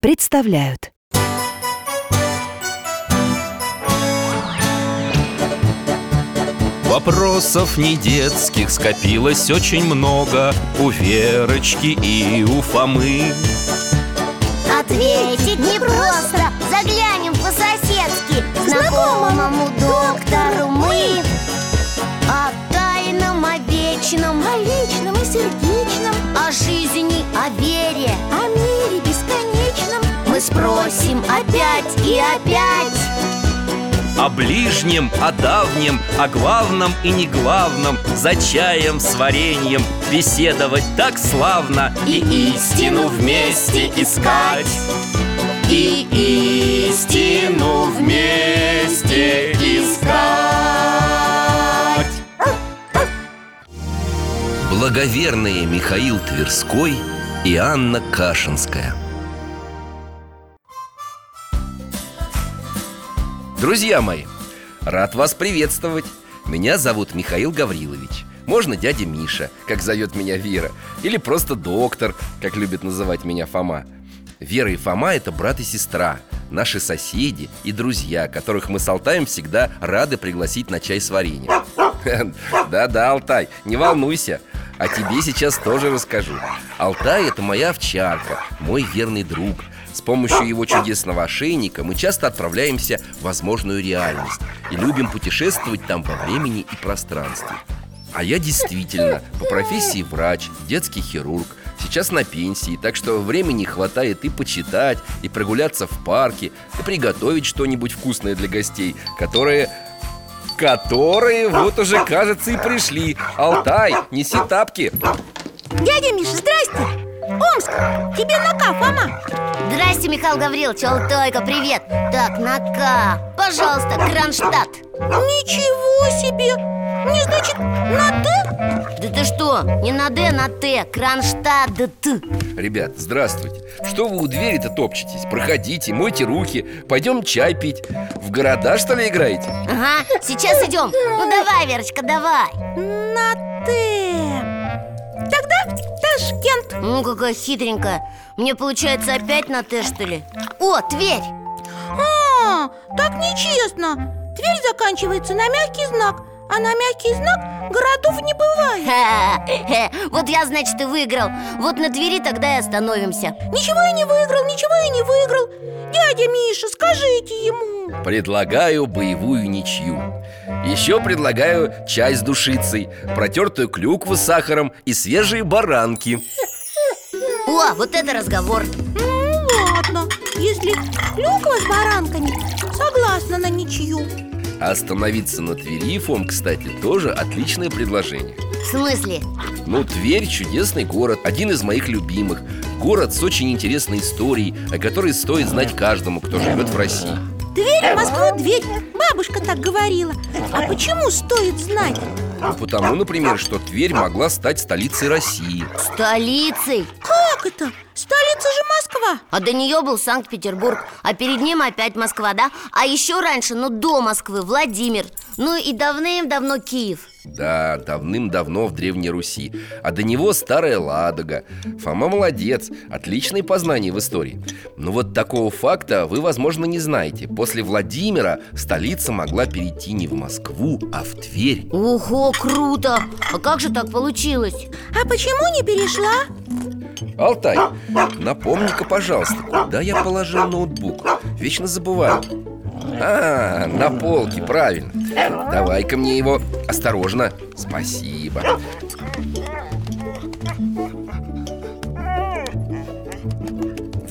представляют. Вопросов не детских скопилось очень много У Верочки и у Фомы. Ответить непросто Заглянем по-соседски. Знакомому Мы спросим опять и опять. О ближнем, о давнем, о главном и не главном За чаем с вареньем беседовать так славно И истину вместе искать. И истину вместе искать. Благоверные Михаил Тверской и Анна Кашинская Друзья мои, рад вас приветствовать. Меня зовут Михаил Гаврилович. Можно дядя Миша, как зовет меня Вера. Или просто доктор, как любит называть меня Фома. Вера и Фома – это брат и сестра Наши соседи и друзья, которых мы с Алтаем всегда рады пригласить на чай с вареньем. Да-да, Алтай, не волнуйся О тебе сейчас тоже расскажу. Алтай – это моя овчарка, мой верный друг С помощью его чудесного ошейника мы часто отправляемся в возможную реальность И любим путешествовать там во времени и пространстве. А я действительно по профессии врач, детский хирург Сейчас на пенсии, так что времени хватает и почитать, и прогуляться в парке И приготовить что-нибудь вкусное для гостей, которые... Которые вот уже, кажется, и пришли. Алтай, неси тапки. Дядя Миша, здрасте Омск, тебе на К, Фома. Здрасте, Михаил Гаврилович, Алтайка, привет. Так, на К, пожалуйста, Кронштадт. Ничего себе! Не значит на Т? Да ты что, не на Д, на Т, Кронштадт, да ты Ребят, здравствуйте. Что вы у двери-то топчетесь? Проходите, мойте руки Пойдем чай пить. В города, что ли, играете? Ага, сейчас идем. Ну давай, Верочка, давай. На Т. Тогда Ташкент Ну, какая хитренькая. Мне получается опять на Т, что ли? О, Тверь! А, так нечестно. Тверь заканчивается на мягкий знак А на мягкий знак городов не бывает. Вот я, значит, и выиграл. Вот на Твери тогда и остановимся. Ничего я не выиграл, ничего я не выиграл. Дядя Миша, скажите ему. Предлагаю боевую ничью. Еще предлагаю чай с душицей Протертую клюкву с сахаром и свежие баранки. О, вот это разговор. Ну ладно, если клюква с баранками Согласна на ничью А Остановиться на Твери, Фом, кстати, тоже отличное предложение. В смысле? Ну, Тверь – чудесный город, один из моих любимых. Город с очень интересной историей, о которой стоит знать каждому, кто живет в России. Дверь в Москву дверь. Бабушка так говорила. А почему стоит знать? Ну, потому, например, что Тверь могла стать столицей России Столицей Как это? Столица же Москва А до нее был Санкт-Петербург А перед ним опять Москва, да? А еще раньше, ну до Москвы, Владимир Ну и давным-давно Киев Да, давным-давно в Древней Руси А до него Старая Ладога Фома молодец, отличные познания в истории Но вот такого факта вы, возможно, не знаете После Владимира столица могла перейти не в Москву, а в Тверь Ого, круто! А как же так получилось? А почему не перешла? Алтай, напомни-ка, пожалуйста, куда я положил ноутбук? Вечно забываю А, на полке, правильно. Давай-ка мне его. Осторожно. Спасибо.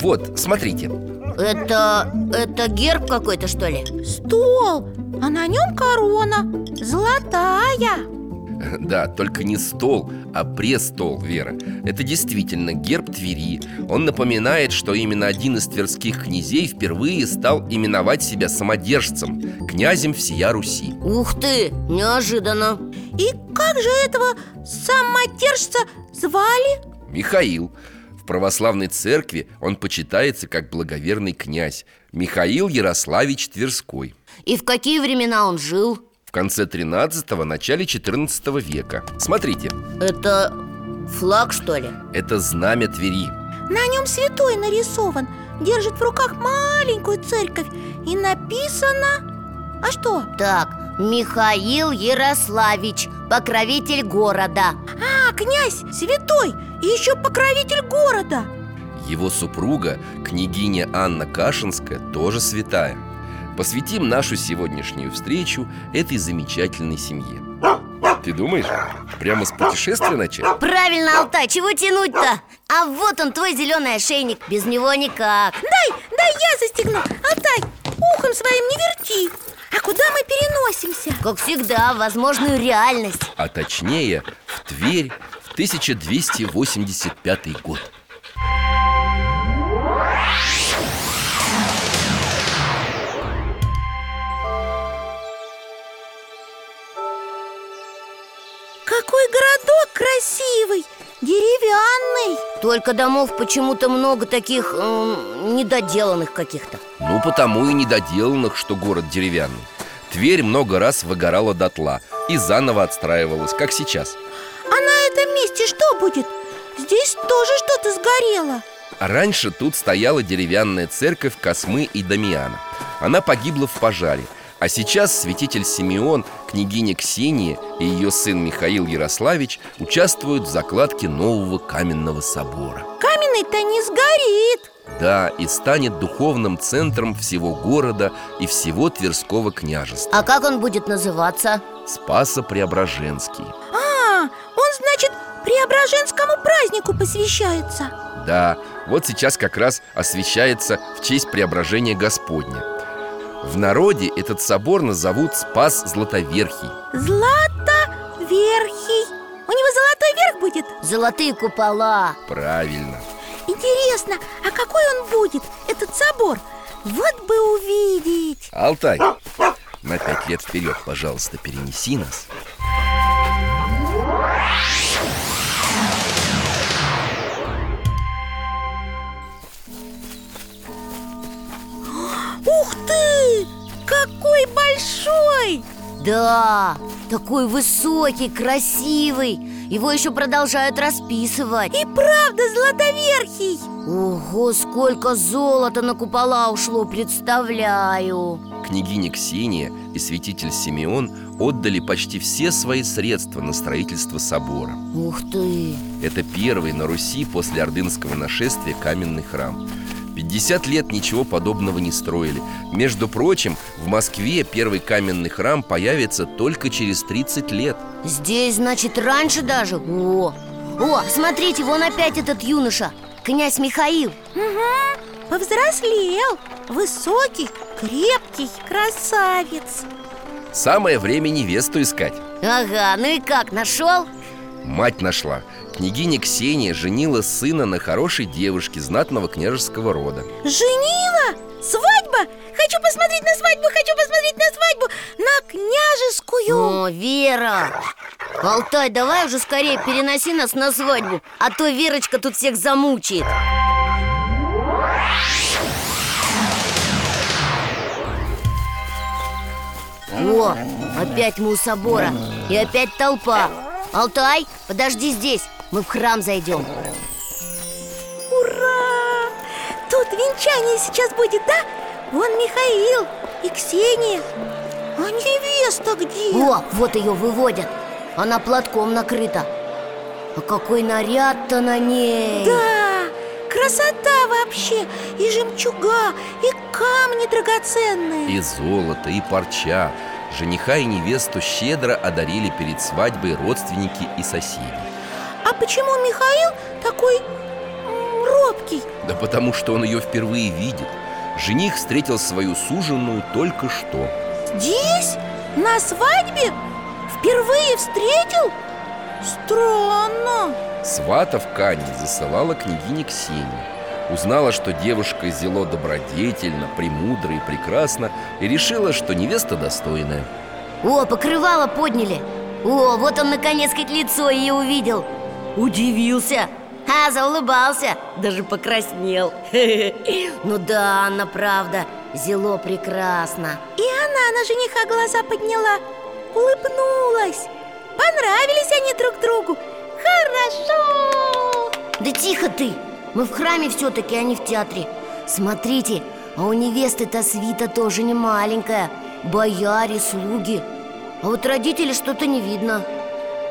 Вот, смотрите. Это... это герб какой-то, что ли? Стол, а на нем корона. Золотая Да, только не стол, а престол, Вера. Это действительно герб Твери. Он напоминает, что именно один из тверских князей впервые стал именовать себя самодержцем Князем всея Руси. Ух ты, неожиданно. И как же этого самодержца звали? Михаил. В православной церкви он почитается как благоверный князь Михаил Ярославич Тверской. И в какие времена он жил? В конце 13-го, начале 14 века. Смотрите, Это флаг, что ли? это знамя Твери. На нем святой нарисован. Держит в руках маленькую церковь. И написано... А что? Так, Михаил Ярославич, покровитель города. А, князь, святой И еще покровитель города. Его супруга, княгиня Анна Кашинская, тоже святая Посвятим нашу сегодняшнюю встречу этой замечательной семье. Ты думаешь, прямо с путешествия начать? Правильно, Алтай, чего тянуть-то? А вот он, твой зеленый ошейник, без него никак. Дай, дай я застегну. Алтай, ухом своим не верти. А куда мы переносимся? Как всегда, в возможную реальность. А точнее, в Тверь в 1285 год городок красивый Деревянный. Только домов почему-то много таких эм, недоделанных каких-то. Ну, потому и недоделанных, что город деревянный. Тверь много раз выгорала дотла и заново отстраивалась, как сейчас. А на этом месте что будет? Здесь тоже что-то сгорело. Раньше тут стояла деревянная церковь Космы и Дамиана. Она погибла в пожаре А сейчас святитель Симеон, княгиня Ксения и ее сын Михаил Ярославич Участвуют в закладке нового каменного собора. Каменный-то не сгорит. Да, и станет духовным центром всего города и всего Тверского княжества. А как он будет называться? Спасо-Преображенский А, он, значит, Преображенскому празднику посвящается. Да, вот сейчас как раз освещается в честь преображения Господня В народе этот собор назовут Спас Златоверхий Златоверхий. У него золотой верх будет? Золотые купола. Правильно. Интересно, а какой он будет, этот собор? Вот бы увидеть. Алтай, на пять лет вперед, пожалуйста, перенеси нас Ух ты! Какой большой! Да, такой высокий, красивый. Его еще продолжают расписывать. И правда золотоверхий Ого, сколько золота на купола ушло, представляю. Княгиня Ксения и святитель Симеон отдали почти все свои средства на строительство собора. Ух ты! Это первый на Руси после ордынского нашествия каменный храм 50 лет ничего подобного не строили. Между прочим, в Москве первый каменный храм появится только через 30 лет. Здесь, значит, раньше даже? О, о, смотрите, вон опять этот юноша Князь Михаил. Угу, повзрослел. Высокий, крепкий, красавец. Самое время невесту искать. Ага, ну и как, нашел? Мать нашла Княгиня Ксения женила сына на хорошей девушке знатного княжеского рода. Женила? Свадьба? Хочу посмотреть на свадьбу, хочу посмотреть на свадьбу На княжескую. О, Вера! Алтай, давай уже скорее переноси нас на свадьбу А то Верочка тут всех замучает. О, опять мы у собора И опять толпа. Алтай, подожди здесь Мы в храм зайдем. Ура! Тут венчание сейчас будет, да? Вон Михаил и Ксения. А невеста где? О, вот ее выводят. Она платком накрыта. А какой наряд-то на ней? Да, красота вообще. И жемчуга, и камни драгоценные. И золото, и парча. Жениха и невесту щедро одарили перед свадьбой родственники и соседи почему Михаил такой робкий? Да потому что он ее впервые видит Жених встретил свою суженую только что Здесь? На свадьбе? Впервые встретил? Странно Сватов к Анне засылала княгиня Ксения Узнала, что девушка зело добродетельна, премудра и прекрасна И решила, что невеста достойная О, покрывало подняли О, вот он наконец хоть лицо ее увидел Удивился. А, заулыбался, даже покраснел. Ну да, Анна, правда, зело прекрасно. И она на жениха глаза подняла. Улыбнулась. Понравились они друг другу. Хорошо. Да тихо ты, мы в храме все-таки, а не в театре. Смотрите, а у невесты-то свита тоже не маленькая. Бояре, слуги. А вот родителей что-то не видно.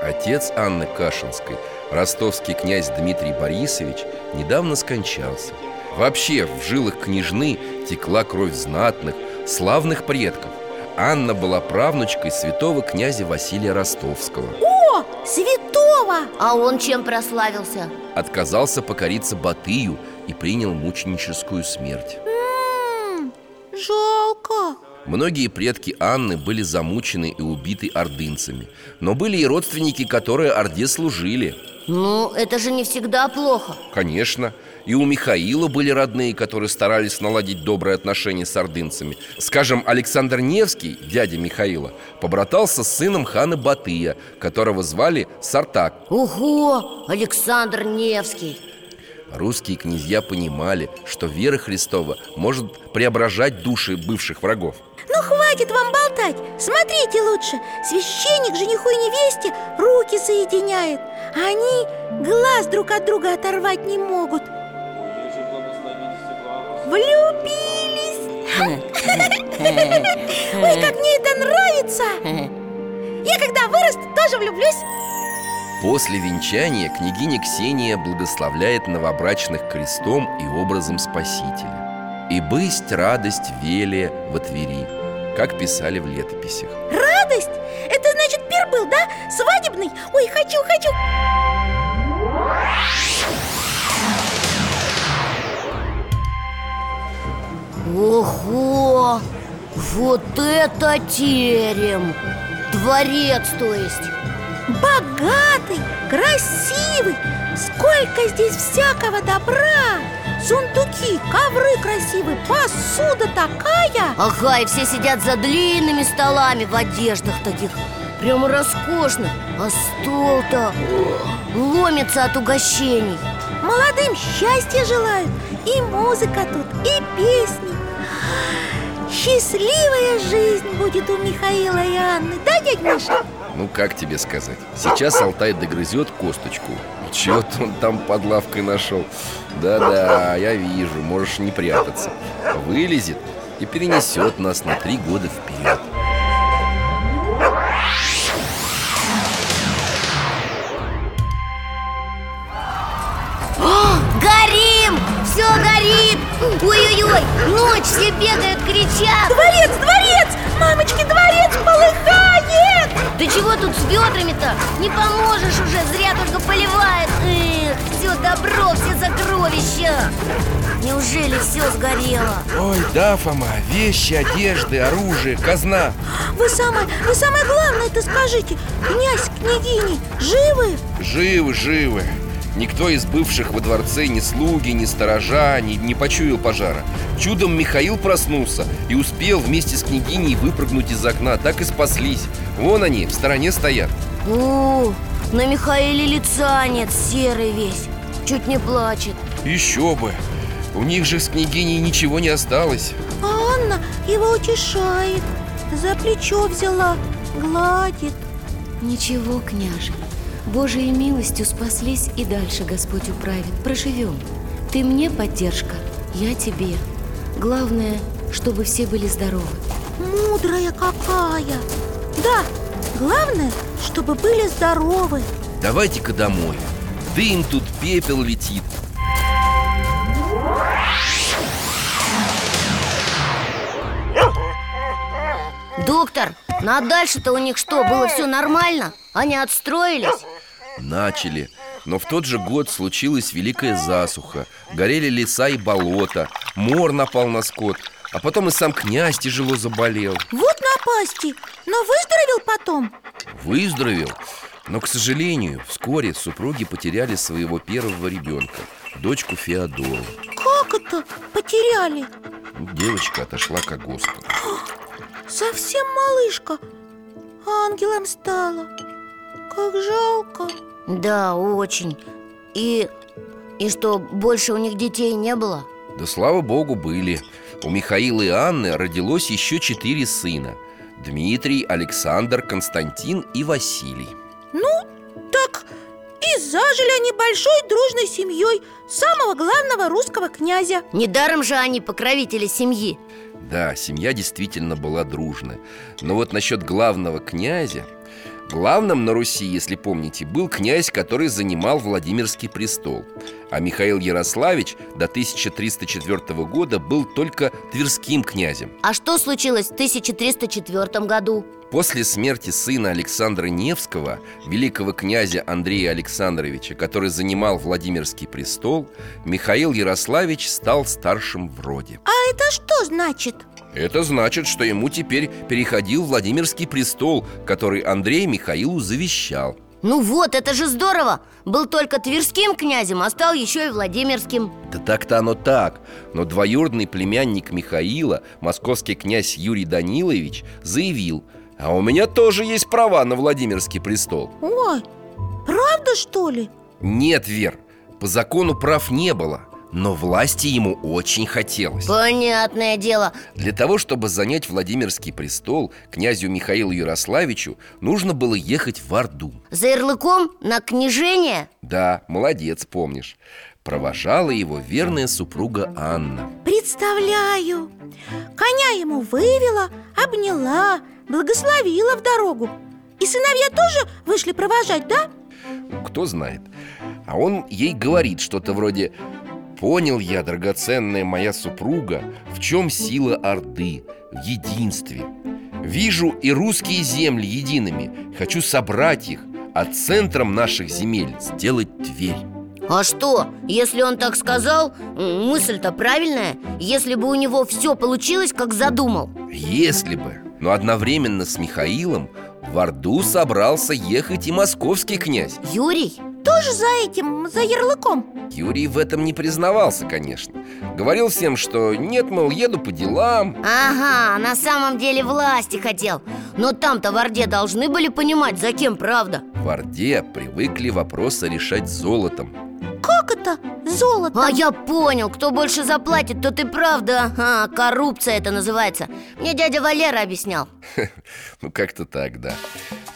Отец Анны Кашинской, ростовский князь Дмитрий Борисович, недавно скончался. Вообще в жилах княжны текла кровь знатных, славных предков. Анна была правнучкой святого князя Василия Ростовского. О, святого! А он чем прославился? Отказался покориться Батыю и принял мученическую смерть. М-м, Жалко. Многие предки Анны были замучены и убиты ордынцами Но были и родственники, которые Орде служили Ну, это же не всегда плохо. Конечно. И у Михаила были родные, которые старались наладить добрые отношения с ордынцами. Скажем, Александр Невский, дядя Михаила Побратался с сыном хана Батыя, которого звали Сартак. Ого, Александр Невский Русские князья понимали, что вера Христова может преображать души бывших врагов. Ну хватит вам болтать. Смотрите лучше. Священник жениху и невесте руки соединяет. А Они глаз друг от друга оторвать не могут. Влюбились. Ой, как мне это нравится. Я когда вырасту, тоже влюблюсь После венчания княгиня Ксения благословляет новобрачных крестом и образом Спасителя И бысть радость велия во Твери, как писали в летописях Радость? Это значит пир был, да? Свадебный? Ой, хочу, хочу Ого, вот это терем Дворец, то есть Богатый, красивый. Сколько здесь всякого добра. Сундуки, ковры красивые, посуда такая. Ага, и все сидят за длинными столами в одеждах таких Прямо роскошных. А стол-то ломится от угощений. Молодым счастья желают. И музыка тут, и песни. Счастливая жизнь будет у Михаила и Анны. Да, дядь Миша? Ну, как тебе сказать? Сейчас Алтай догрызет косточку Чего-то он там под лавкой нашел Да-да, я вижу, можешь не прятаться Вылезет и перенесет нас на три года вперед О, горим! Все горит! Ой-ой-ой! Ночь, все бегают, кричат Дворец, дворец! Мамочки, дворец чего тут с ведрами-то? Не поможешь уже, зря только поливает Эх, все добро, все сокровища Неужели все сгорело? Ой, да, Фома, вещи, одежды, оружие, казна Вы самое, вы самое главное это скажите Князь, княгини, живы? Живы, живы Никто из бывших во дворце, ни слуги, ни сторожа, ни, не почуял пожара. Чудом Михаил проснулся и успел вместе с княгиней выпрыгнуть из окна. Так и спаслись. Вон они, в стороне стоят. О, на Михаиле лица нет, серый весь. Чуть не плачет. Еще бы. У них же с княгиней ничего не осталось. А Анна его утешает. За плечо взяла, гладит. Ничего, княже Божией милостью спаслись и дальше Господь управит. Проживем. Ты мне поддержка, я тебе. Главное, чтобы все были здоровы. Мудрая какая! Да, главное, чтобы были здоровы. Давайте-ка домой. Дым тут, пепел летит. Доктор, ну а дальше-то у них что, было все нормально? Они отстроились? Начали. Но в тот же год случилась великая засуха. Горели леса и болота Мор напал на скот А потом и сам князь тяжело заболел. Вот напасти, но выздоровел потом? Выздоровел. Но, к сожалению, вскоре супруги потеряли своего первого ребенка Дочку Феодору. Как это потеряли? Девочка отошла к Господу Совсем малышка. Ангелом стала Как жалко. Да, очень. И... и что, больше у них детей не было? Да слава богу, были. У Михаила и Анны родилось еще четыре сына Дмитрий, Александр, Константин и Василий. Ну, так и зажили они большой дружной семьей Самого главного русского князя. Недаром же они покровители семьи. Да, семья действительно была дружная Но вот насчет главного князя Главным на Руси, если помните, был князь, который занимал Владимирский престол А Михаил Ярославич до 1304 года был только Тверским князем А что случилось в 1304 году? После смерти сына Александра Невского, великого князя Андрея Александровича, который занимал Владимирский престол, Михаил Ярославич стал старшим в роде. А это что значит? Это значит, что ему теперь переходил Владимирский престол, который Андрей Михаилу завещал. Ну вот, это же здорово! Был только тверским князем, а стал еще и Владимирским Да так-то оно так Но двоюродный племянник Михаила, московский князь Юрий Данилович, заявил А у меня тоже есть права на Владимирский престол Ой, правда что ли? Нет, Вер, по закону прав не было Но власти ему очень хотелось. Понятное дело. Для того, чтобы занять Владимирский престол Князю Михаилу Ярославичу Нужно было ехать в Орду. За ярлыком на княжение? Да, молодец, помнишь. Провожала его верная супруга Анна. Представляю. Коня ему вывела, обняла, благословила в дорогу. И сыновья тоже вышли провожать, да? Кто знает. А он ей говорит что-то вроде Понял я, драгоценная моя супруга, в чем сила Орды, в единстве. Вижу и русские земли едиными Хочу собрать их, а центром наших земель сделать Тверь А что, если он так сказал, мысль-то правильная Если бы у него все получилось, как задумал. Если бы Но одновременно с Михаилом в Орду собрался ехать и московский князь. Юрий? Тоже за этим, за ярлыком? Юрий в этом не признавался, конечно. Говорил всем, что нет, мол, еду по делам Ага, на самом деле власти хотел. Но там-то в Орде должны были понимать, за кем правда. В Орде привыкли вопросы решать золотом Как это? Золото? А я понял, кто больше заплатит, тот и правда. А, Коррупция это называется. Мне дядя Валера объяснял. Ну, как-то так, да.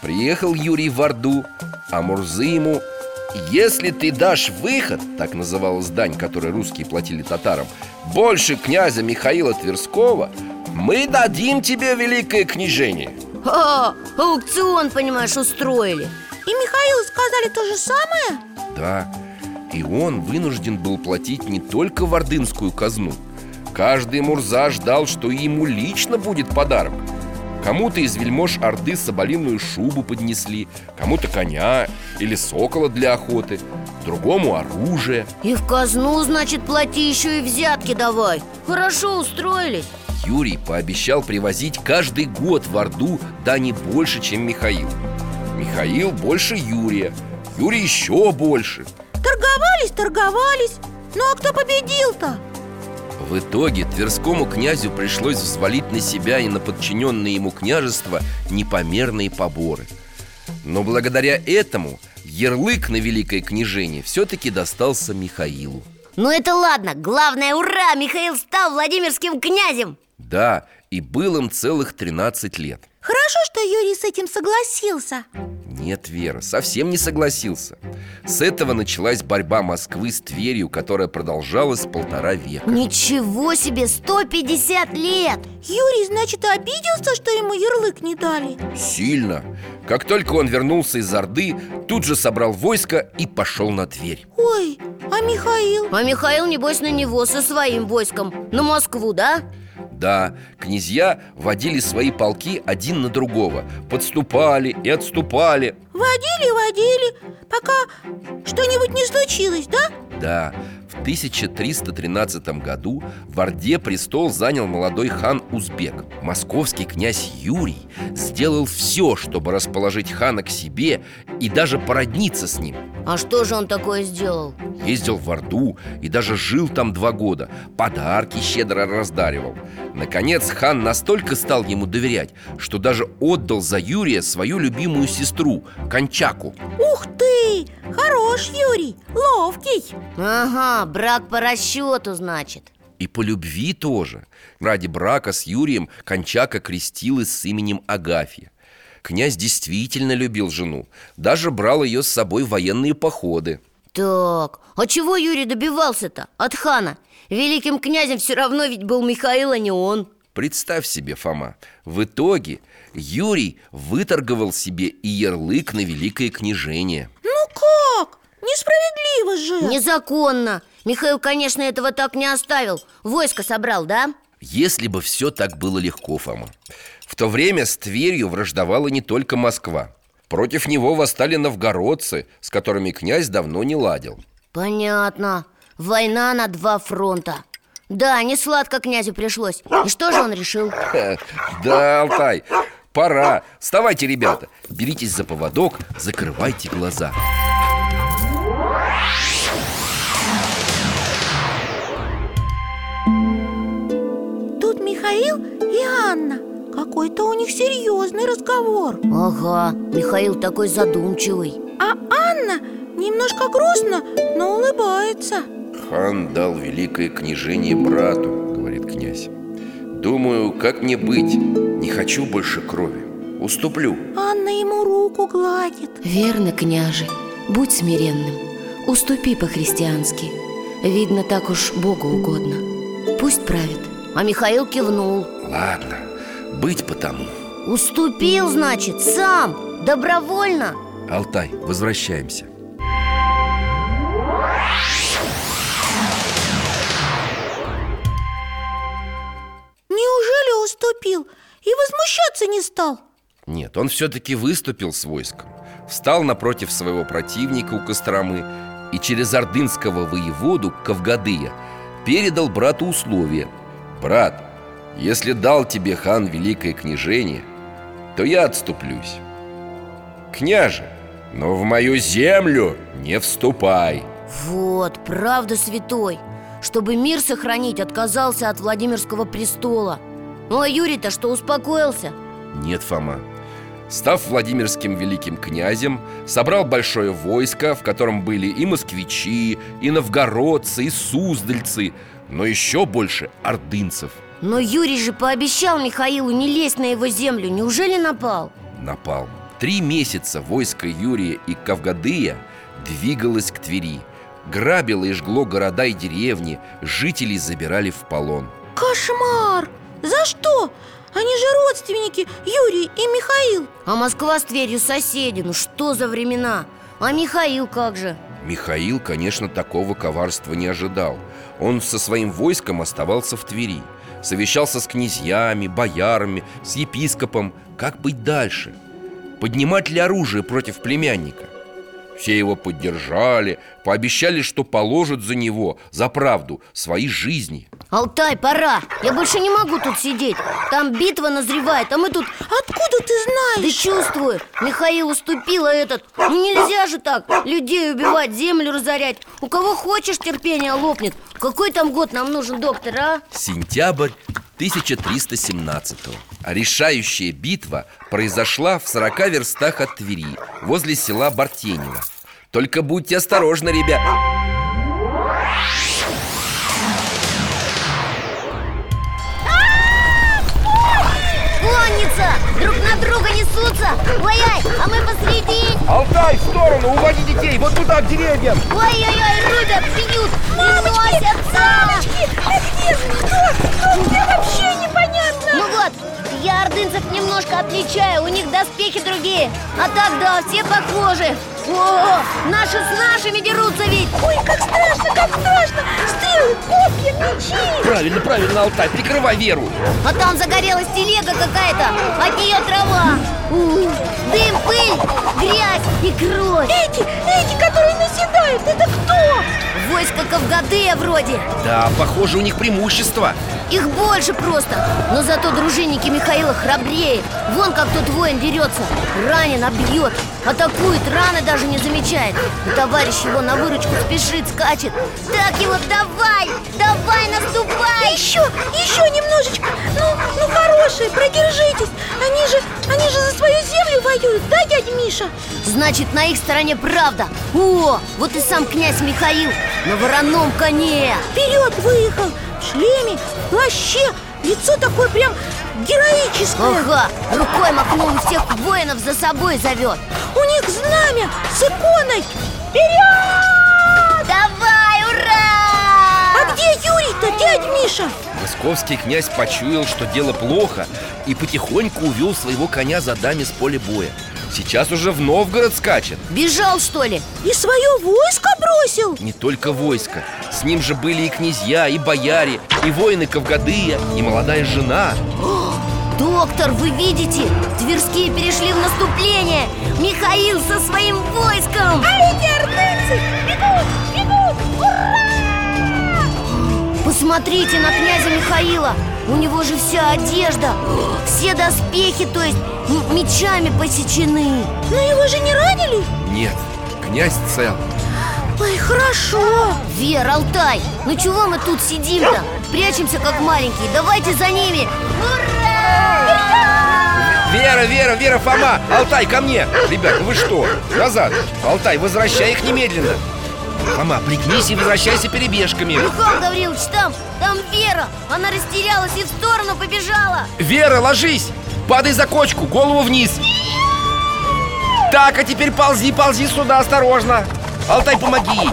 Приехал Юрий в Орду, а Мурзы ему Если ты дашь выход, так называлась дань, которую русские платили татарам Больше князя Михаила Тверского Мы дадим тебе великое княжение а, Аукцион, понимаешь, устроили. И Михаилу сказали то же самое? Да, и он вынужден был платить не только в ордынскую казну. Каждый Мурза ждал, что ему лично будет подарок. Кому-то из вельмож Орды соболиную шубу поднесли Кому-то коня или сокола для охоты Другому оружие. И в казну, значит, плати еще и взятки давай. Хорошо устроились. Юрий пообещал привозить каждый год в Орду дани больше, чем Михаил. Михаил больше Юрия Юрий еще больше Торговались, торговались. Ну а кто победил-то? В итоге Тверскому князю пришлось взвалить на себя и на подчиненные ему княжества непомерные поборы. Но благодаря этому ярлык на великое княжение все-таки достался Михаилу. Ну это ладно, главное, ура, Михаил стал Владимирским князем! Да, и был им целых 13 лет Хорошо, что Юрий с этим согласился. Нет, Вера, совсем не согласился. С этого началась борьба Москвы с Тверью, которая продолжалась полтора века. Ничего себе, 150 лет! Юрий, значит, обиделся, что ему ярлык не дали? Сильно. Как только он вернулся из Орды, тут же собрал войско и пошел на Тверь. Ой, а Михаил? А Михаил, небось, на него со своим войском. На Москву, да? Да, князья водили свои полки один на другого. Подступали и отступали. Водили, водили, пока что-нибудь не случилось, да? Да, в В 1313 году в Орде престол занял молодой хан Узбек. Московский князь Юрий сделал все, чтобы расположить хана к себе и даже породниться с ним. А что же он такое сделал? Ездил в Орду и даже жил там два года. Подарки щедро раздаривал Наконец хан настолько стал ему доверять Что даже отдал за Юрия свою любимую сестру Кончаку. Ух ты! Хорош, Юрий, ловкий! Ага, брак по расчету, значит. И по любви тоже. Ради брака с Юрием Кончака крестилась с именем Агафья. Князь действительно любил жену Даже брал ее с собой в военные походы. Так, а чего Юрий добивался-то от хана? Великим князем все равно ведь был Михаил, а не он. Представь себе, Фома, в итоге Юрий выторговал себе и ярлык на великое княжение. Ну как? Несправедливо же. Незаконно. Михаил, конечно, этого так не оставил. Войско собрал, да? Если бы все так было легко, Фома. В то время с Тверью враждовала не только Москва. Против него восстали новгородцы, с которыми князь давно не ладил. Понятно Война на два фронта. Да, не сладко князю пришлось. И что же он решил? Да, Алтай, пора. Вставайте, ребята, беритесь за поводок, закрывайте глаза. Тут Михаил и Анна. Какой-то у них серьезный разговор. Ага, Михаил такой задумчивый. А Анна немножко грустно, но улыбается Хан дал великое княжение брату, говорит князь. Думаю, как мне быть? Не хочу больше крови. Уступлю. Анна ему руку гладит. Верно, княже, будь смиренным. Уступи по-христиански. Видно, так уж Богу угодно. Пусть правит. А Михаил кивнул. Ладно, быть потому. Уступил, значит, сам, добровольно. Алтай, возвращаемся возмущаться не стал? Нет, он все-таки выступил с войском. Встал напротив своего противника у Костромы И через ордынского воеводу Кавгадыя Передал брату условие. Брат, если дал тебе хан великое княжение То я отступлюсь. Княже, но в мою землю не вступай! Вот, правда святой Чтобы мир сохранить, отказался от Владимирского престола. Ну а Юрий-то что, успокоился? Нет, Фома Став Владимирским великим князем, собрал большое войско, в котором были и москвичи, и новгородцы, и суздальцы, но еще больше ордынцев. Но Юрий же пообещал Михаилу не лезть на его землю Неужели напал? Напал. Три месяца войско Юрия и Кавгадыя двигалось к Твери. Грабило и жгло города и деревни, жителей забирали в полон. Кошмар! За что? Они же родственники, Юрий и Михаил А Москва с Тверью соседи, ну что за времена? А Михаил как же? Михаил, конечно, такого коварства не ожидал Он со своим войском оставался в Твери Совещался с князьями, боярами, с епископом Как быть дальше? Поднимать ли оружие против племянника? Все его поддержали, пообещали, что положат за него, за правду, свои жизни Алтай, пора! Я больше не могу тут сидеть Там битва назревает, а мы тут... Откуда ты Да знаешь? чувствую, Михаил уступил, а этот Ну нельзя же так, людей убивать, землю разорять У кого хочешь терпение лопнет Какой там год нам нужен, доктор, а? Сентябрь 1317 А решающая битва произошла в 40 верстах от Твери Возле села Бартенево Только будьте осторожны, ребят Конница! Друг на друга несутся Ой-ой, а мы посреди Алтай, в сторону, уводи детей, вот туда, к деревьям Ой-ой-ой, рубят, бьют, носятся Где? Кто? Кто? Где вообще непонятно? Ну вот, я ордынцев немножко отличаю, у них доспехи другие. А так да, все похожи. О, наши с нашими дерутся ведь. Ой, как страшно, как страшно! Стрелы, копья, мечи! Правильно, правильно, Алтай, прикрывай Веру. А там загорелась телега какая-то, от нее трава. Уй, Дым, пыль, грязь и кровь. Эти, эти, которые наседают, это кто? Войско Кавгадея вроде. Да, похоже, у них преимущество. Их больше просто. Но зато дружинники Михаила храбрее. Вон как тот воин дерется Ранен, обьет Атакует, раны даже не замечает. И товарищ его на выручку спешит, скачет. Так его, давай, давай, наступай! Еще, еще немножечко. Ну, ну хорошие, продержитесь. Они же, они же за свою землю воюют, да, дядя Миша? Значит, на их стороне правда. О, вот и сам князь Михаил На вороном коне. Вперед выехал, в шлеме, в плаще Лицо такое прям героическое. Ага, рукой махнул и всех воинов за собой зовет У них знамя с иконой. Давай, ура! А где Юрий-то, дядь Миша? Московский князь почуял, что дело плохо И потихоньку увел своего коня за даме с поля боя Сейчас уже в Новгород скачет Бежал, что ли? И свое войско бросил? Не только войско С ним же были и князья, и бояре И воины Кавгадыя, и молодая жена Доктор, вы видите? Тверские перешли в наступление Михаил со своим войском А эти ордынцы бегут, бегут, Посмотрите на князя Михаила У него же вся одежда Все доспехи, то есть мечами посечены Но его же не ранили? Нет, князь цел Ой, хорошо Вер, Алтай, ну чего мы тут сидим-то? Прячемся как маленькие, давайте за ними Ура! Вера, Вера, Вера, Фома, Алтай, ко мне Ребят, ну вы что? Назад Алтай, возвращай их немедленно Фома, пригнись и возвращайся перебежками. Михаил Гаврилович, там, там Вера. Она растерялась и в сторону побежала. Вера, ложись! Падай за кочку, голову вниз. Так, а теперь ползи, ползи сюда, осторожно. Алтай, помоги.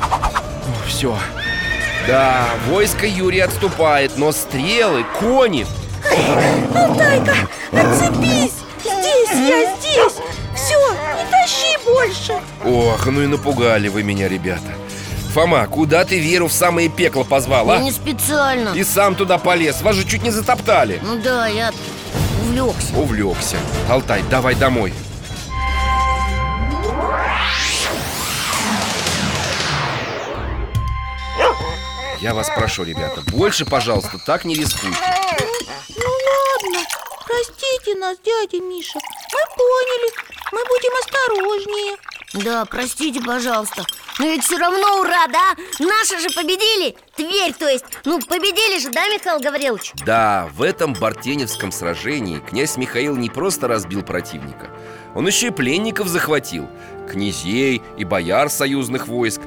Все Да, войско Юрия отступает, но стрелы, кони. Алтайка, отцепись. Здесь я, здесь. Все, не тащи больше. Ох, ну и напугали вы меня, ребята Фома, куда ты Веру в самое пекло позвал, а? Не специально. И сам туда полез, вас же чуть не затоптали. Ну да, я увлекся. Увлекся. Алтай, давай домой. Я вас прошу, ребята, больше, пожалуйста, так не рискуйте. Ну ладно, простите нас, дядя Миша. Мы поняли, мы будем осторожнее. Да, простите, пожалуйста Но ведь все равно ура, да? Наши же победили! Тверь, то есть! Ну, победили же, да, Михаил Гаврилович? Да, в этом Бартеневском сражении князь Михаил не просто разбил противника Он еще и пленников захватил Князей и бояр союзных войск.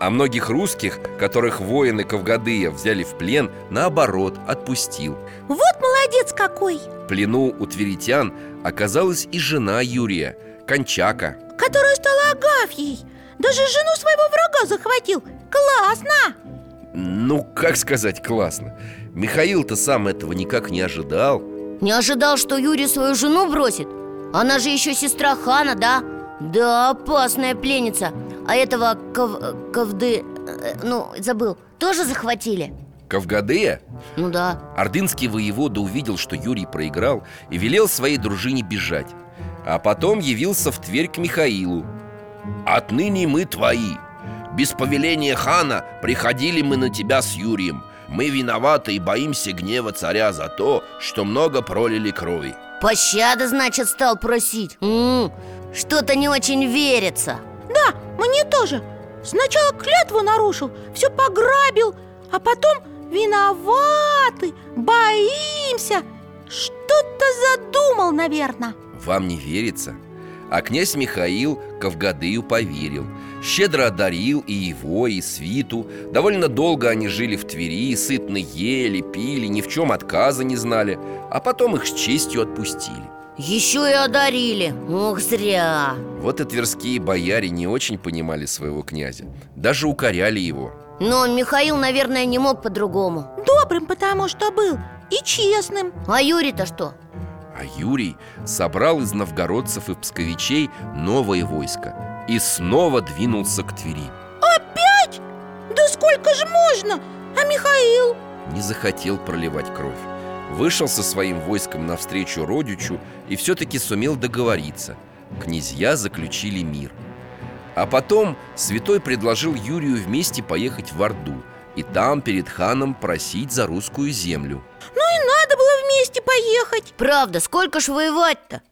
А многих русских, которых воины Кавгадыя взяли в плен, наоборот, отпустил. Вот молодец какой! В плену у тверитян оказалась и жена Юрия, Кончака. Которая стала Агафьей Даже жену своего врага захватил Классно! Ну, как сказать, классно Михаил-то сам этого никак не ожидал Не ожидал, что Юрий свою жену бросит? Она же еще сестра хана, да? Да, опасная пленница А этого кав... Кавды... э, Ну, забыл Тоже захватили? Кавгадея Ну да Ордынский воевода увидел, что Юрий проиграл И велел своей дружине бежать А потом явился в Тверь к Михаилу «Отныне мы твои. Без повеления хана приходили мы на тебя с Юрием. Мы виноваты и боимся гнева царя за то, что много пролили крови. Пощады, значит, стал просить? М, Что-то не очень верится. Да, мне тоже. Сначала клятву нарушил, все пограбил А потом виноваты, боимся. Что-то задумал, наверное Вам не верится? А князь Михаил Кавгадыю поверил. Щедро одарил и его, и свиту. Довольно долго они жили в Твери Сытно ели, пили, ни в чем отказа не знали. А потом их с честью отпустили. Еще и одарили. Ох, зря. Вот и тверские бояре не очень понимали своего князя. Даже укоряли его. Но Михаил, наверное, не мог по-другому. Добрым потому что был. И честным. А Юрий-то что? А Юрий собрал из новгородцев и псковичей новое войско И снова двинулся к Твери Опять? Да сколько же можно? А Михаил? не захотел проливать кровь Вышел со своим войском навстречу родичу и все-таки сумел договориться Князья заключили мир А потом святой предложил Юрию вместе поехать в Орду И там перед ханом просить за русскую землю надо было вместе поехать Правда, сколько ж воевать-то?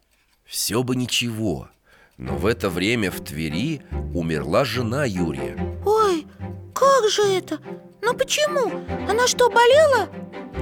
Все бы ничего Но в это время в Твери умерла жена Юрия Ой, как же это? Ну почему? Она что, болела?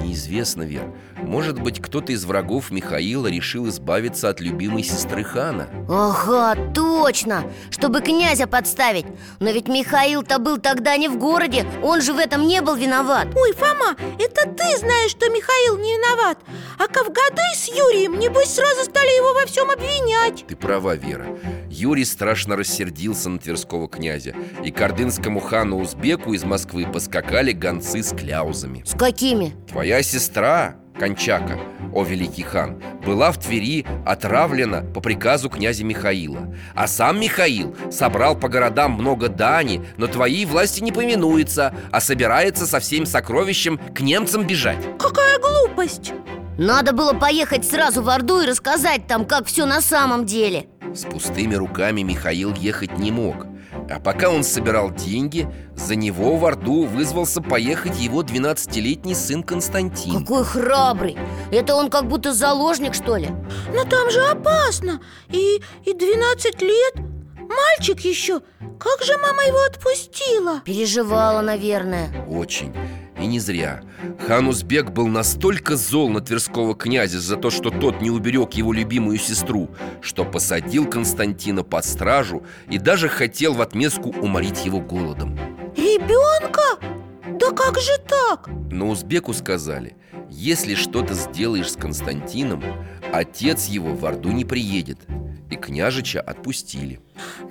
Неизвестно, Вер. Может быть, кто-то из врагов Михаила решил избавиться от любимой сестры хана? Ага, точно, чтобы князя подставить! Но ведь Михаил-то был тогда не в городе Он же в этом не был виноват! Ой, Фома, это ты знаешь, что Михаил не виноват! А Кавгады с Юрием, небось, сразу стали его во всем обвинять! Ты права, Вера. Юрий страшно рассердился на Тверского князя И к ордынскому хану Узбеку из Москвы поскакали гонцы с кляузами. С какими? Твоя сестра, Кончака, о великий хан, была в Твери отравлена по приказу князя Михаила. А сам Михаил собрал по городам много дани, но твоей власти не поминуется А собирается со всем сокровищем к немцам бежать. Какая глупость! Надо было поехать сразу в Орду и рассказать там, как все на самом деле. С пустыми руками Михаил ехать не мог а пока он собирал деньги, за него в Орду вызвался поехать его 12-летний сын Константин. Какой храбрый! Это он как будто заложник, что ли? Но там же опасно! И, и 12 лет! Мальчик еще! Как же мама его отпустила? Переживала, наверное. Очень И не зря. Хан Узбек был настолько зол на Тверского князя За то, что тот не уберег его любимую сестру Что посадил Константина под стражу И даже хотел в отместку уморить его голодом. Ребенка? Да как же так? Но Узбеку сказали Если что-то сделаешь с Константином Отец его в Орду не приедет И княжича отпустили.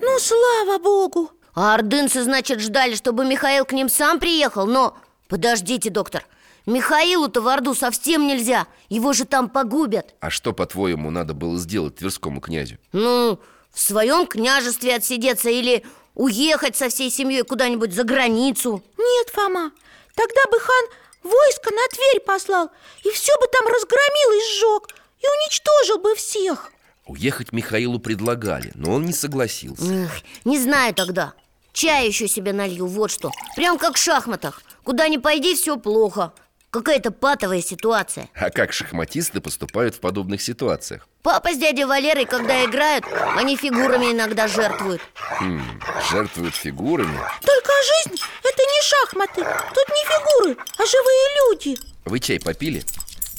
Ну, слава богу! А ордынцы, значит, ждали, чтобы Михаил к ним сам приехал Но, подождите, доктор. Михаилу-то в Орду совсем нельзя. Его же там погубят. А что, по-твоему, надо было сделать Тверскому князю? Ну, в своем княжестве отсидеться или уехать со всей семьей куда-нибудь за границу. Нет, Фома. Тогда бы хан войско на Тверь послал И все бы там разгромил и сжег И уничтожил бы всех. Уехать Михаилу предлагали, но он не согласился. Эх, Не знаю тогда. Чай еще себе налью, вот что. Прям как в шахматах Куда ни пойди, все плохо. Какая-то патовая ситуация. А как шахматисты поступают в подобных ситуациях? Папа с дядей Валерой, когда играют, они фигурами иногда жертвуют. Хм, жертвуют фигурами? Только жизнь – это не шахматы. Тут не фигуры, а живые люди. Вы чай попили?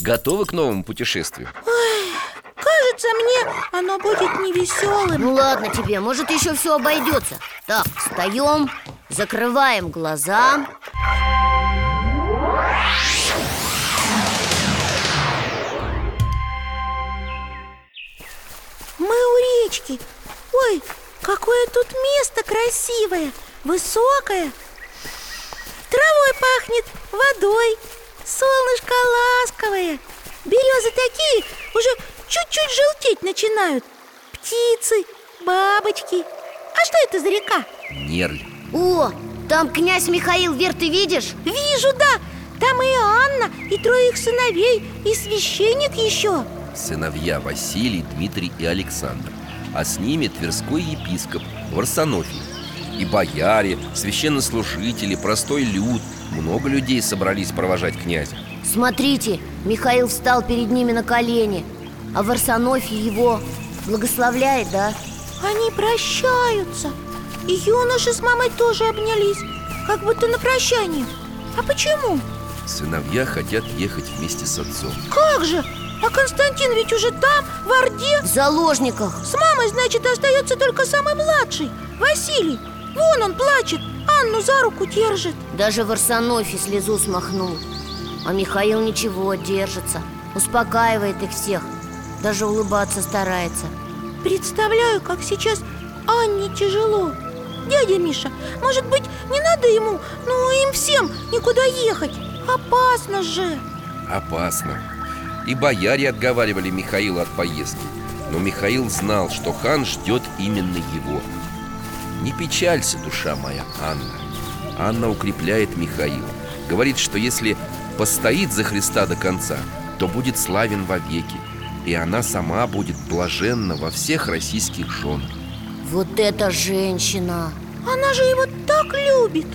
Готовы к новому путешествию? Кажется мне, оно будет невеселым. Ну ладно тебе, может еще все обойдется Так, встаем, закрываем глаза. Мы у речки. Ой, какое тут место красивое Высокое. Травой пахнет, водой. Солнышко ласковое. Березы такие уже чуть-чуть желтеть начинают. Птицы, бабочки. А что это за река? Нерль О, там князь Михаил, Вер, ты видишь? Вижу, да. Там и Анна, и трое их сыновей И священник еще. Сыновья Василий, Дмитрий и Александр. А с ними Тверской епископ Варсонофий. И бояре, священнослужители, простой люд. Много людей собрались провожать князя. Смотрите, Михаил встал перед ними на колени А Варсонофий его благословляет, да? Они прощаются И юноши с мамой тоже обнялись Как будто на прощание. А почему? Сыновья хотят ехать вместе с отцом. Как же? А Константин ведь уже там, в Орде. В заложниках. С мамой, значит, остается только самый младший Василий. Вон он плачет, Анну за руку держит. Даже Варсонофий слезу смахнул. А Михаил ничего, держится Успокаивает их всех Даже улыбаться старается. Представляю, как сейчас Анне тяжело Дядя Миша, может быть, не надо ему, ну им всем никуда ехать? Опасно же. Опасно. И бояре отговаривали Михаила от поездки. Но Михаил знал, что хан ждет именно его. Не печалься, душа моя, Анна Анна укрепляет Михаила. Говорит, что если постоит за Христа до конца То будет славен вовеки И она сама будет блаженна во всех российских женах Вот эта женщина. Она же его так любит.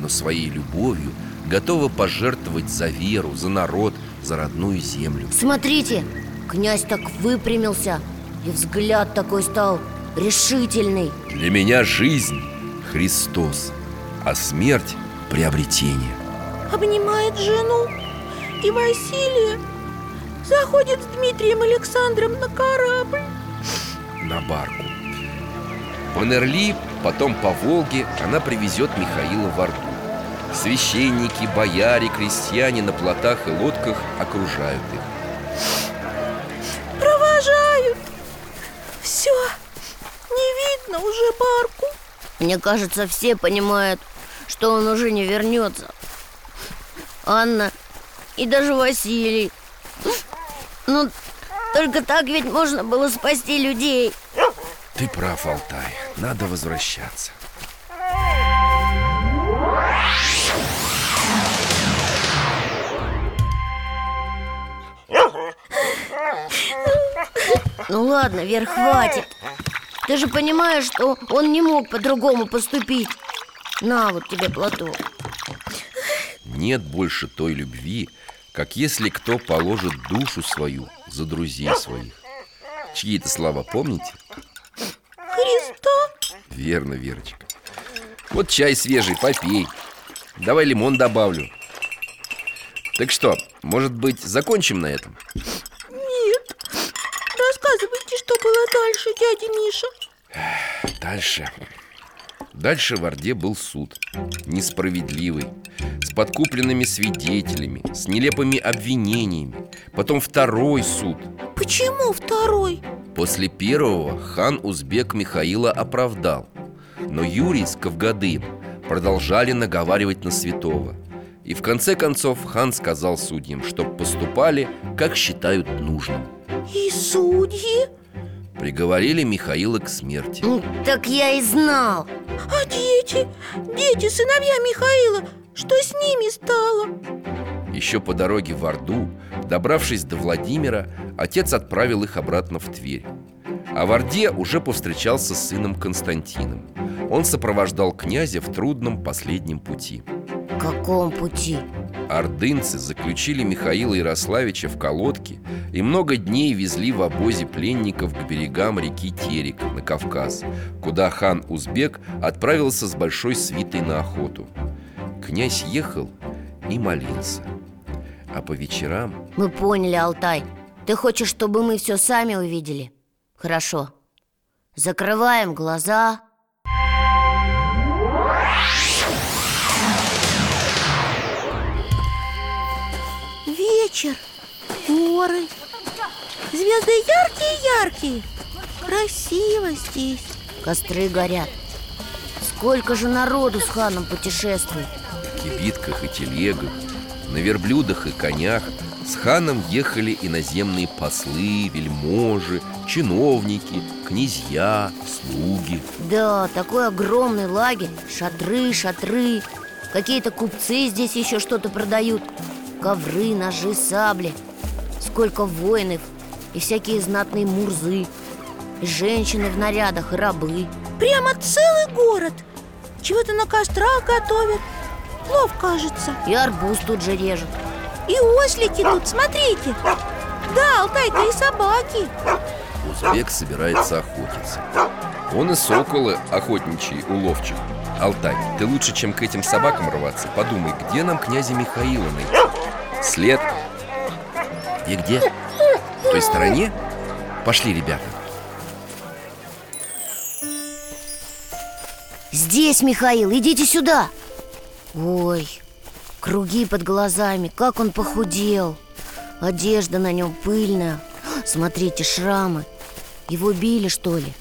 Но своей любовью готова пожертвовать за веру, за народ, за родную землю. Смотрите, князь так выпрямился И взгляд такой стал решительный. Для меня жизнь – Христос, а смерть – приобретение. Обнимает жену и Василия Заходит с Дмитрием Александром на корабль. На барку По Нерли, потом по Волге она привезет Михаила в Орду Священники, бояре, крестьяне на плотах и лодках окружают их. Провожают. Все, не видно уже барку Мне кажется, все понимают, что он уже не вернется. Анна и даже Василий. Ну, только так ведь можно было спасти людей. Ты прав, Алтай, надо возвращаться. Ну ладно, Вер, хватит. Ты же понимаешь, что он не мог по-другому поступить. На, вот тебе платок. Нет больше той любви, как если кто положит душу свою за друзей своих. Чьи это слова, помните? Христа Верно, Верочка. Вот чай свежий, попей. Давай лимон добавлю. Так что, может быть, закончим на этом? Нет. Рассказывайте, что было дальше, дядя Миша. Дальше. Дальше в Орде был суд. Несправедливый. С подкупленными свидетелями С нелепыми обвинениями. Потом второй суд. Почему второй? После первого хан Узбек Михаила оправдал Но Юрий с Кавгадым продолжали наговаривать на святого. И в конце концов хан сказал судьям, чтоб поступали, как считают нужным. И судьи? Приговорили Михаила к смерти. Ну, Так я и знал. А дети? Дети, сыновья Михаила Еще по дороге в Орду, добравшись до Владимира, отец отправил их обратно в Тверь. А в Орде уже повстречался с сыном Константином. Он сопровождал князя в трудном последнем пути. Каком пути? Ордынцы заключили Михаила Ярославича в колодки и много дней везли в обозе пленников к берегам реки Терек на Кавказ, куда хан Узбек отправился с большой свитой на охоту. Князь ехал и молился. А по вечерам? Мы поняли, Алтай. Ты хочешь, чтобы мы все сами увидели? Хорошо. Закрываем глаза. Вечер, горы. Звезды яркие-яркие Красиво здесь. Костры горят. Сколько же народу с ханом путешествует. В кибитках и телегах, на верблюдах и конях. С ханом ехали иноземные послы, вельможи, чиновники, князья, слуги. Да, такой огромный лагерь. Шатры, шатры. Какие-то купцы здесь еще что-то продают. Ковры, ножи, сабли. Сколько воинов. И всякие знатные мурзы. И женщины в нарядах, и рабы. Прямо целый город. Чего-то на кострах готовят Плов, кажется. И арбуз тут же режут. И ослики тут, смотрите. Да, Алтайка, и собаки. Узбек собирается охотиться. Он и соколы охотничьи у ловчих Алтай, ты лучше, чем к этим собакам рваться. Подумай, где нам князя Михаила найти? След. Где-где? В той стороне? Пошли, ребята. Здесь, Михаил, идите сюда Ой, круги под глазами, как он похудел. Одежда на нем пыльная. Смотрите, шрамы. Его били, что ли?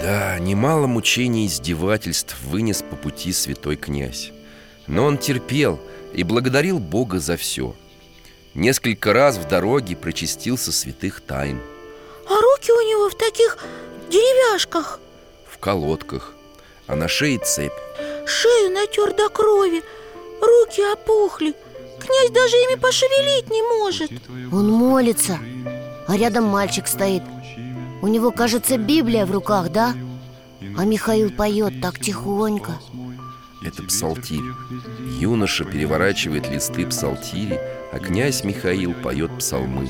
Да, немало мучений и издевательств вынес по пути святой князь. Но он терпел и благодарил Бога за все Несколько раз в дороге прочастился святых тайн. А руки у него в таких деревяшках. В колодках, а на шее цепь Шею натер до крови Руки опухли. Князь даже ими пошевелить не может. Он молится А рядом мальчик стоит. У него, кажется, Библия в руках, да? А Михаил поет так тихонько. Это псалтирь. Юноша переворачивает листы псалтири А князь Михаил поет псалмы.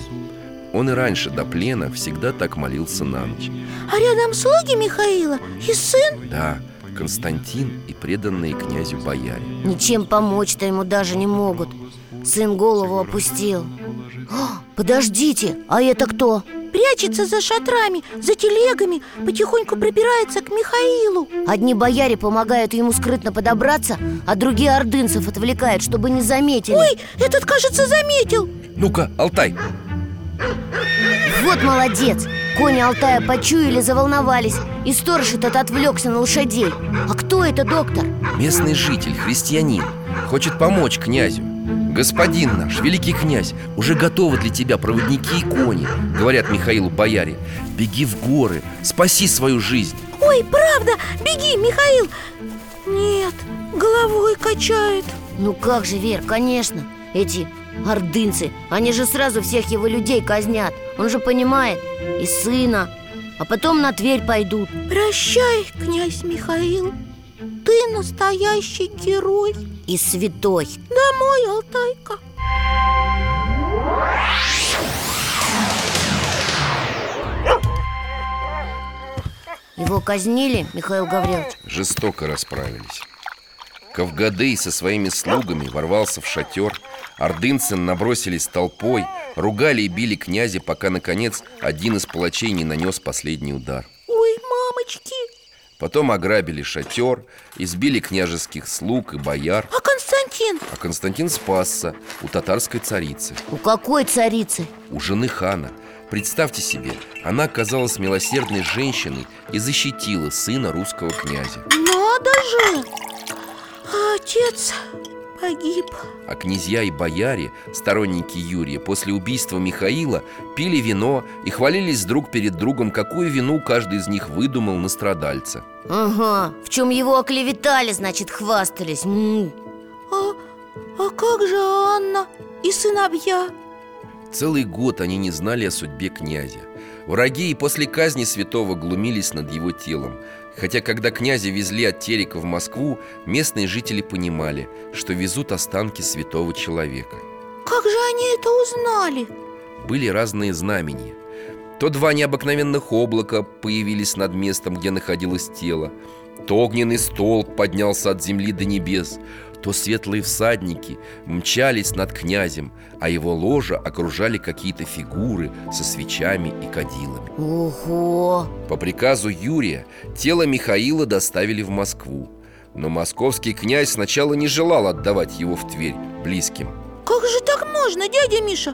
Он и раньше до плена всегда так молился на ночь. А рядом слуги Михаила и сын? Да, Константин и преданные князю бояре. Ничем помочь-то ему даже не могут. Сын голову опустил. О, Подождите, а это кто? Прячется за шатрами, за телегами Потихоньку пробирается к Михаилу. Одни бояре помогают ему скрытно подобраться А другие ордынцев отвлекают, чтобы не заметили. Ой, этот, кажется, заметил. Ну-ка, Алтай, Вот молодец! Кони Алтая почуяли, заволновались И сторож этот отвлекся на лошадей. А кто это, доктор? местный житель, христианин Хочет помочь князю. Господин наш, великий князь, уже готовы для тебя проводники и кони Говорят Михаилу бояре. Беги в горы, спаси свою жизнь. Ой, правда, беги, Михаил! Нет, головой качает. Ну как же, Вер, конечно Эти ордынцы, они же сразу всех его людей казнят Он же понимает И сына А потом на Тверь пойдут. Прощай, князь Михаил Ты настоящий герой И святой. Домой, Алтайка. Его казнили, Михаил Гаврилович? Жестоко расправились. Кавгадей со своими слугами ворвался в шатер. Ордынцы набросились толпой Ругали и били князя, пока, наконец, один из палачей не нанес последний удар. Ой, мамочки! Потом ограбили шатер, избили княжеских слуг и бояр. А Константин? А Константин спасся у татарской царицы. У какой царицы? У жены хана. Представьте себе, она оказалась милосердной женщиной И защитила сына русского князя. Надо же! Отец погиб А князья и бояре, сторонники Юрия, после убийства Михаила пили вино и хвалились друг перед другом, какую вину каждый из них выдумал на страдальца. Ага, в чем его оклеветали, значит, хвастались М. А, а как же Анна и сыновья? Целый год они не знали о судьбе князя. Враги и после казни святого глумились над его телом. Хотя, когда князя везли от Терека в Москву, местные жители понимали, что везут останки святого человека. Как же они это узнали? были разные знамения. То два необыкновенных облака появились над местом, где находилось тело, то огненный столб поднялся от земли до небес, то светлые всадники мчались над князем, а его ложа окружали какие-то фигуры со свечами и кадилами. Ого! По приказу Юрия тело Михаила доставили в Москву, но московский князь сначала не желал отдавать его в Тверь близким. Как же так можно, дядя Миша?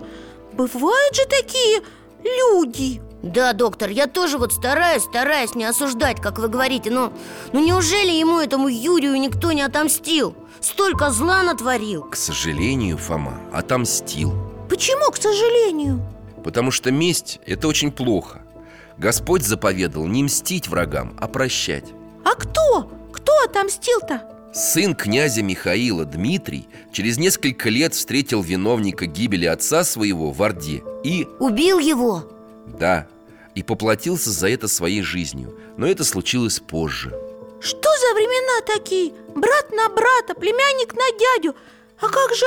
Бывают же такие люди Да, доктор, я тоже вот стараюсь, стараюсь не осуждать, как вы говорите Но, ну неужели ему, этому Юрию, никто не отомстил? Столько зла натворил К сожалению, Фома отомстил. Почему, к сожалению? Потому что месть – это очень плохо Господь заповедал не мстить врагам, а прощать А кто? Кто отомстил-то? Сын князя Михаила Дмитрий через несколько лет встретил виновника гибели отца своего в Орде И, Убил его? да, и поплатился за это своей жизнью Но это случилось позже Что за времена такие? Брат на брата, племянник на дядю. А как же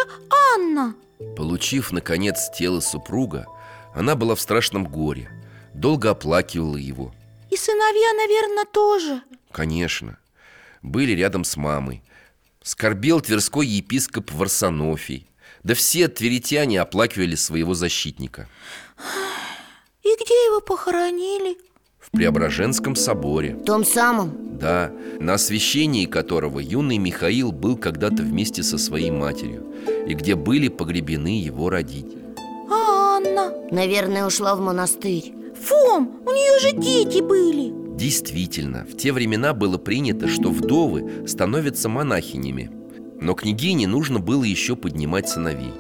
Анна? Получив, наконец, тело супруга, она была в страшном горе Долго оплакивала его. И сыновья, наверное, тоже. Конечно Были рядом с мамой. Скорбел тверской епископ Варсонофий. Да все тверитяне оплакивали своего защитника. И где его похоронили? В Преображенском соборе. В том самом? Да, на освящении которого юный Михаил был когда-то вместе со своей матерью И где были погребены его родители. А Анна? Наверное, ушла в монастырь. Фом, у нее же дети были. Действительно, в те времена было принято, что вдовы становятся монахинями. Но княгине нужно было еще поднимать сыновей.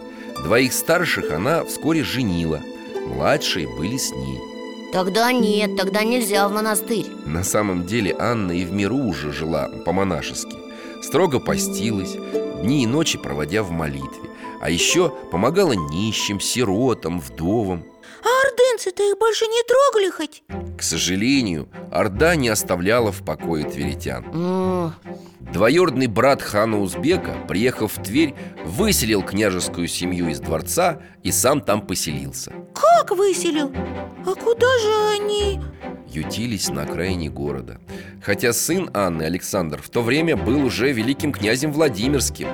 Двоих старших она вскоре женила. Младшие были с ней Тогда нет, тогда нельзя в монастырь. На самом деле Анна и в миру уже жила по-монашески. Строго постилась, дни и ночи проводя в молитве. А еще помогала нищим, сиротам, вдовам. А ордынцы-то их больше не трогали хоть? К сожалению, Орда не оставляла в покое тверитян М, Двоюродный брат хана Узбека, приехав в Тверь, выселил княжескую семью из дворца и сам там поселился Как выселил? А куда же они? Ютились на окраине города Хотя сын Анны, Александр, в то время был уже великим князем Владимирским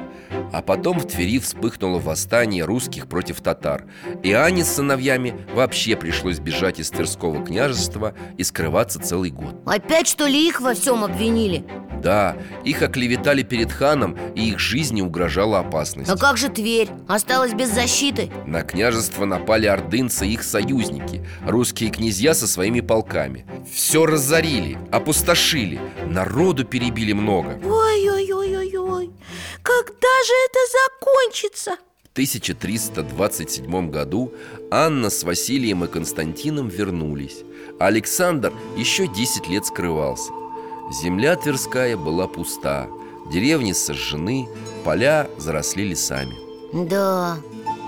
А потом в Твери вспыхнуло восстание русских против татар И Анне с сыновьями вообще пришлось бежать из Тверского княжества и скрываться целый год Опять что ли их во всем обвинили? Да, их оклеветали перед ханом, и их жизни угрожала опасность А как же Тверь? Осталась без защиты. На княжество напали ордынцы и их союзники Русские князья со своими полками. Все разорили, опустошили Народу перебили много. Ой-ой-ой-ой-ой Когда же это закончится? В 1327 году Анна с Василием и Константином вернулись. А Александр еще 10 лет скрывался Земля Тверская была пуста Деревни сожжены, поля заросли лесами Да,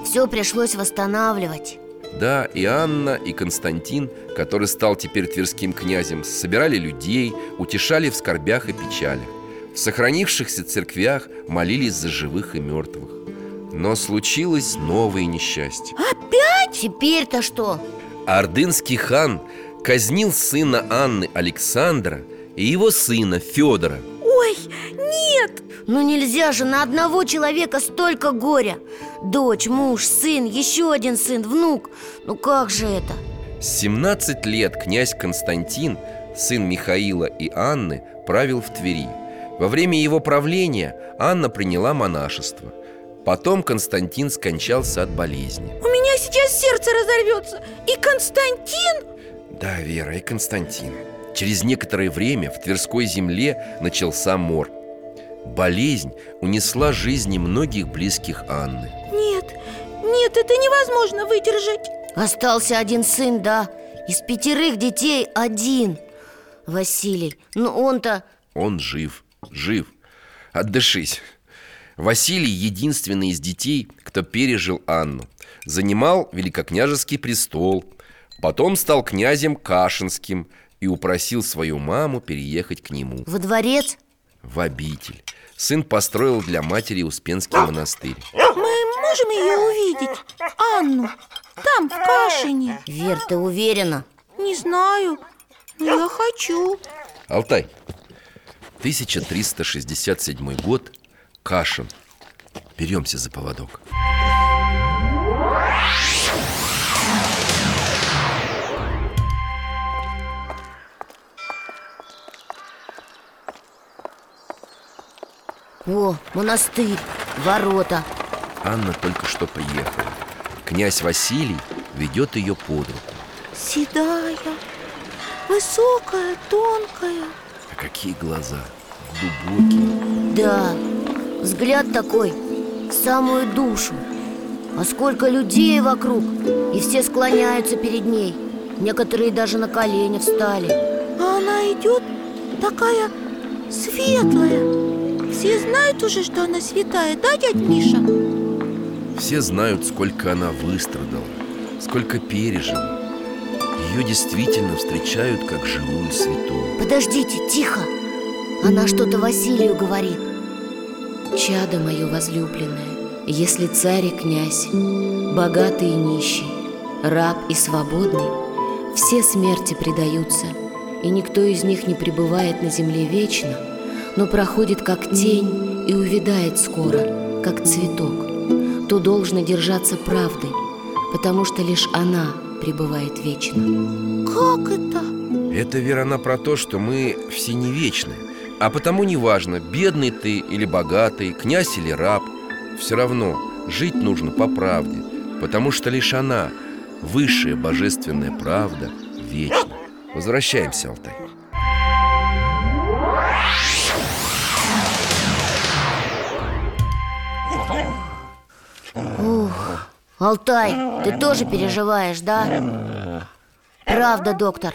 все пришлось восстанавливать Да, и Анна, и Константин, который стал теперь тверским князем, собирали людей, утешали в скорбях и печалях. В сохранившихся церквях молились за живых и мертвых. Но случилось новое несчастье. Теперь-то что? Ордынский хан казнил сына Анны Александра и его сына Федора. Ой, нет! Ну нельзя же на одного человека столько горя Дочь, муж, сын, еще один сын, внук Ну как же это? 17 лет князь Константин, сын Михаила и Анны, правил в Твери. Во время его правления Анна приняла монашество. Потом Константин скончался от болезни. У меня сейчас сердце разорвется И Константин? Да, Вера, и Константин. Через некоторое время в Тверской земле начался мор. Болезнь унесла жизни многих близких Анны. Нет, нет, это невозможно выдержать Остался один сын, да Из пятерых детей один Василий, ну он-то Он жив, жив. Отдышись. Василий единственный из детей, кто пережил Анну. Занимал великокняжеский престол. Потом стал князем Кашинским и упросил свою маму переехать к нему во дворец в обитель. Сын построил для матери Успенский монастырь. Мы можем ее увидеть? Анну Там, в Кашине Вер, ты уверена? Не знаю, но я хочу Алтай. 1367 год. Кашин. Беремся за поводок. О, монастырь, ворота Анна только что приехала. Князь Василий ведет ее под руку. Седая, высокая, тонкая А какие глаза? Глубокие. Да, взгляд такой, в самую душу А сколько людей вокруг И все склоняются перед ней Некоторые даже на колени встали А она идет такая светлая Все знают уже, что она святая, да, дядь Миша? Все знают, сколько она выстрадала, сколько пережила. Ее действительно встречают как живую святую. Подождите, тихо Она что-то Василию говорит Чадо мое возлюбленное, если царь и князь, богатый и нищий, раб и свободный, все смерти предаются, и никто из них не пребывает на земле вечно, но проходит как тень и увядает скоро, как цветок, то должно держаться правды, потому что лишь она пребывает вечно. Как это? Это верно про то, что мы все не вечны. А потому неважно, бедный ты или богатый, князь или раб, все равно жить нужно по правде, потому что лишь она, высшая божественная правда, вечна. Возвращаемся, Алтай. Алтай, ты тоже переживаешь, да? Правда, доктор.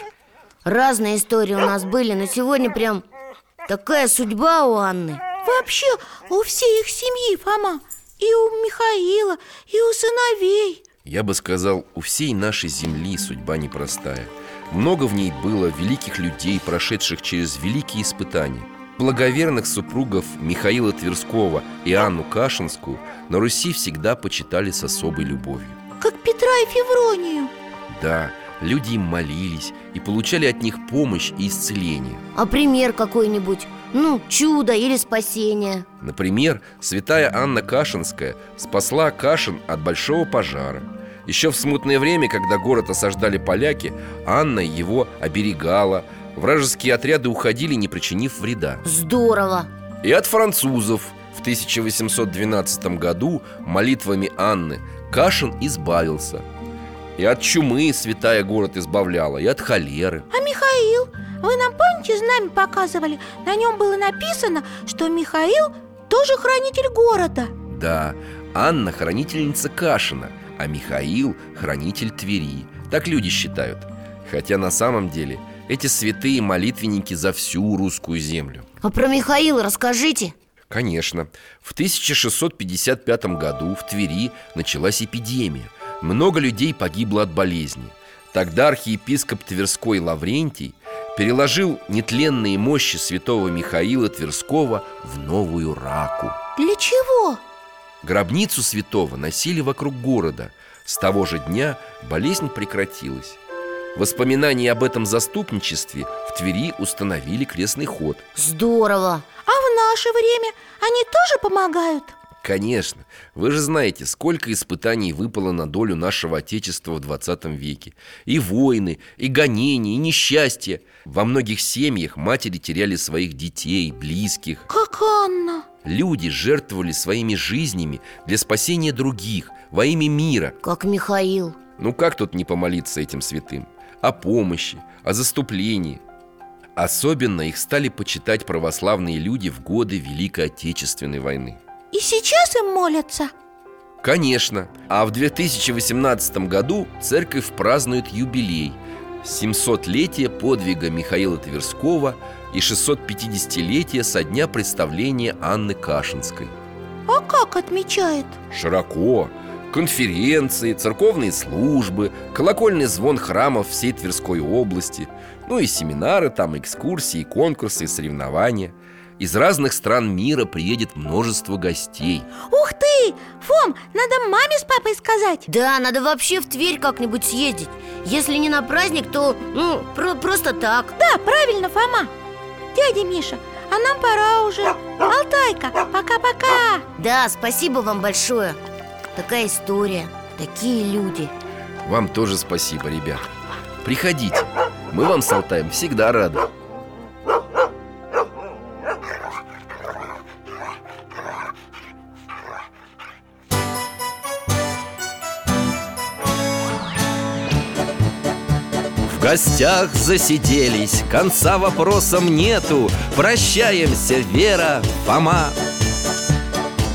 Разные истории у нас были, но сегодня прям такая судьба у Анны. Вообще у всей их семьи, Фома. И у Михаила, и у сыновей. Я бы сказал, у всей нашей земли судьба непростая. Много в ней было великих людей, прошедших через великие испытания Благоверных супругов Михаила Тверского и Анну Кашинскую на Руси всегда почитали с особой любовью. Как Петра и Февронию. Да, люди им молились и получали от них помощь и исцеление. А пример какой-нибудь? Ну, чудо или спасение. Например, святая Анна Кашинская спасла Кашин от большого пожара. Еще в смутное время, когда город осаждали поляки, Анна его оберегала Вражеские отряды уходили, не причинив вреда. Здорово. И от французов в 1812 году молитвами Анны Кашин избавился. И от чумы святая город избавляла, и от холеры. А Михаил? Вы нам помните, знамя показывали? На нем было написано, что Михаил тоже хранитель города. Да, Анна хранительница Кашина, а Михаил хранитель Твери Так люди считают. Хотя на самом деле эти святые молитвенники за всю русскую землю. А про Михаила расскажите. Конечно, в 1655 году в Твери началась эпидемия. Много людей погибло от болезни. Тогда архиепископ Тверской Лаврентий переложил нетленные мощи святого Михаила Тверского в новую раку. Для чего? Гробницу святого носили вокруг города. С того же дня болезнь прекратилась Воспоминания об этом заступничестве в Твери установили крестный ход. Здорово! А в наше время они тоже помогают? Конечно, вы же знаете, сколько испытаний выпало на долю нашего Отечества в 20 веке. И войны, и гонения, и несчастья. Во многих семьях матери теряли своих детей, близких. Как Анна! Люди жертвовали своими жизнями для спасения других Во имя мира. Как Михаил. Ну как тут не помолиться этим святым? О помощи, о заступлении. Особенно их стали почитать православные люди в годы Великой Отечественной войны. И сейчас им молятся? Конечно, а в 2018 году церковь празднует юбилей 700-летие подвига Михаила Тверского и 650-летие со дня представления Анны Кашинской. А как отмечает? Широко Конференции, церковные службы, колокольный звон храмов всей Тверской области Ну и семинары, там экскурсии, конкурсы соревнования. Из разных стран мира приедет множество гостей. Ух ты! Фом, надо маме с папой сказать. Да, надо вообще в Тверь как-нибудь съездить. Если не на праздник, то, ну, про просто так. Да, правильно, Фома. Дядя Миша, а нам пора уже. Алтайка, пока-пока. Да, спасибо вам большое Такая история, такие люди. Вам тоже спасибо, ребят. Приходите, мы вам с Алтаем всегда рады. В гостях засиделись, конца вопросам нету. Прощаемся, Вера, Фома